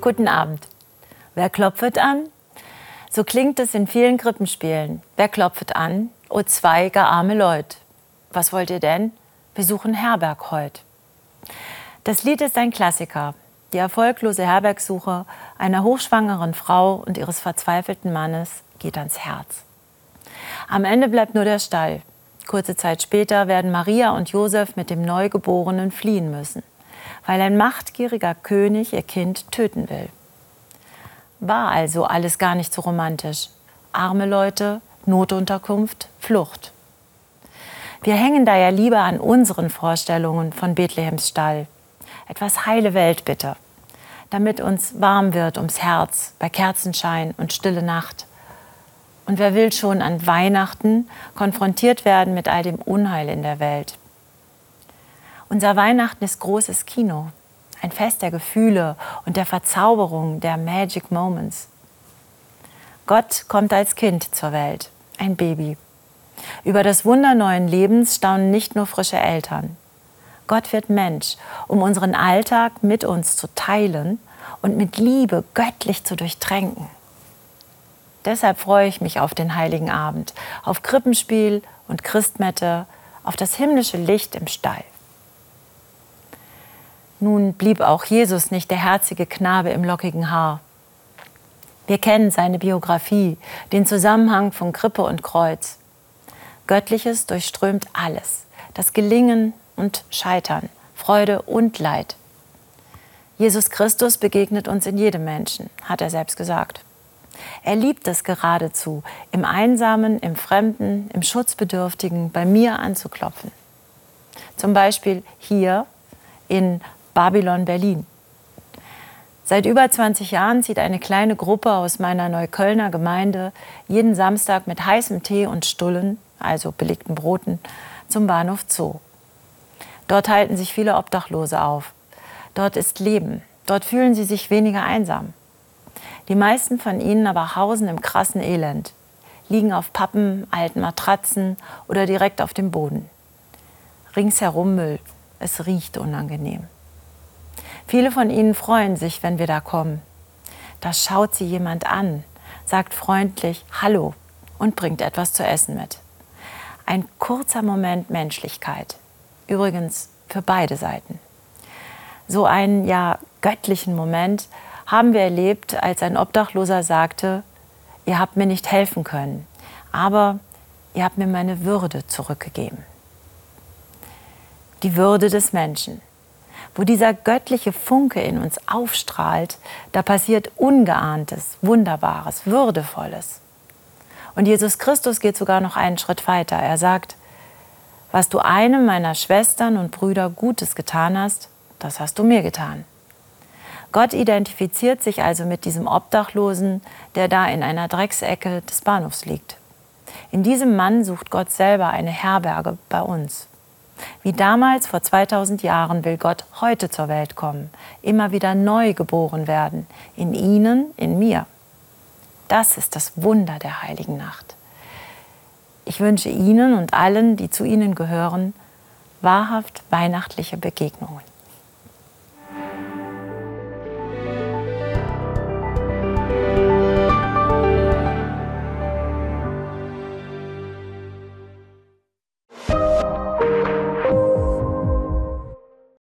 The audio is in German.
Guten Abend. Wer klopft an? So klingt es in vielen Krippenspielen. Wer klopft an? O zwei gar arme Leut. Was wollt ihr denn? Wir suchen Herberg heut. Das Lied ist ein Klassiker. Die erfolglose Herbergsuche einer hochschwangeren Frau und ihres verzweifelten Mannes geht ans Herz. Am Ende bleibt nur der Stall. Kurze Zeit später werden Maria und Josef mit dem Neugeborenen fliehen müssen, weil ein machtgieriger König ihr Kind töten will. War also alles gar nicht so romantisch. Arme Leute, Notunterkunft, Flucht. Wir hängen da ja lieber an unseren Vorstellungen von Bethlehems Stall. Etwas heile Welt bitte, damit uns warm wird ums Herz bei Kerzenschein und stille Nacht. Und wer will schon an Weihnachten konfrontiert werden mit all dem Unheil in der Welt? Unser Weihnachten ist großes Kino, ein Fest der Gefühle und der Verzauberung der Magic Moments. Gott kommt als Kind zur Welt, ein Baby. Über das Wunder neuen Lebens staunen nicht nur frische Eltern. Gott wird Mensch, um unseren Alltag mit uns zu teilen und mit Liebe göttlich zu durchtränken. Deshalb freue ich mich auf den heiligen Abend, auf Krippenspiel und Christmette, auf das himmlische Licht im Stall. Nun blieb auch Jesus nicht der herzige Knabe im lockigen Haar. Wir kennen seine Biografie, den Zusammenhang von Krippe und Kreuz. Göttliches durchströmt alles, das Gelingen und Scheitern, Freude und Leid. Jesus Christus begegnet uns in jedem Menschen, hat er selbst gesagt. Er liebt es geradezu, im Einsamen, im Fremden, im Schutzbedürftigen bei mir anzuklopfen. Zum Beispiel hier in Babylon Berlin. Seit über 20 Jahren zieht eine kleine Gruppe aus meiner Neuköllner Gemeinde jeden Samstag mit heißem Tee und Stullen, also belegten Broten, zum Bahnhof Zoo. Dort halten sich viele Obdachlose auf. Dort ist Leben. Dort fühlen sie sich weniger einsam. Die meisten von ihnen aber hausen im krassen Elend, liegen auf Pappen, alten Matratzen oder direkt auf dem Boden. Ringsherum Müll. Es riecht unangenehm. Viele von ihnen freuen sich, wenn wir da kommen. Da schaut sie jemand an, sagt freundlich Hallo und bringt etwas zu essen mit. Ein kurzer Moment Menschlichkeit. Übrigens für beide Seiten. So einen ja göttlichen Moment haben wir erlebt, als ein Obdachloser sagte, ihr habt mir nicht helfen können, aber ihr habt mir meine Würde zurückgegeben. Die Würde des Menschen. Wo dieser göttliche Funke in uns aufstrahlt, da passiert Ungeahntes, Wunderbares, Würdevolles. Und Jesus Christus geht sogar noch einen Schritt weiter. Er sagt, was du einem meiner Schwestern und Brüder Gutes getan hast, das hast du mir getan. Gott identifiziert sich also mit diesem Obdachlosen, der da in einer Drecksecke des Bahnhofs liegt. In diesem Mann sucht Gott selber eine Herberge bei uns. Wie damals vor 2000 Jahren will Gott heute zur Welt kommen, immer wieder neu geboren werden, in Ihnen, in mir. Das ist das Wunder der heiligen Nacht. Ich wünsche Ihnen und allen, die zu Ihnen gehören, wahrhaft weihnachtliche Begegnungen.